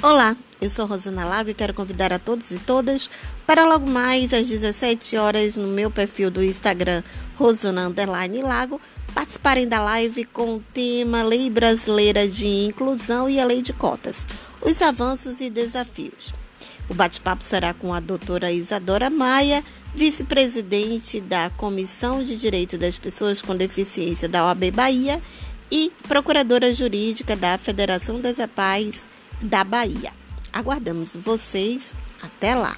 Olá, eu sou Rosana Lago e quero convidar a todos e todas para logo mais às 17 horas no meu perfil do Instagram Rosana Underline Lago participarem da live com o tema Lei Brasileira de Inclusão e a Lei de Cotas, os avanços e desafios. O bate-papo será com a doutora Isadora Maia, vice-presidente da Comissão de Direito das Pessoas com Deficiência da OAB Bahia e procuradora jurídica da Federação das APAES da Bahia. Aguardamos vocês. Até lá!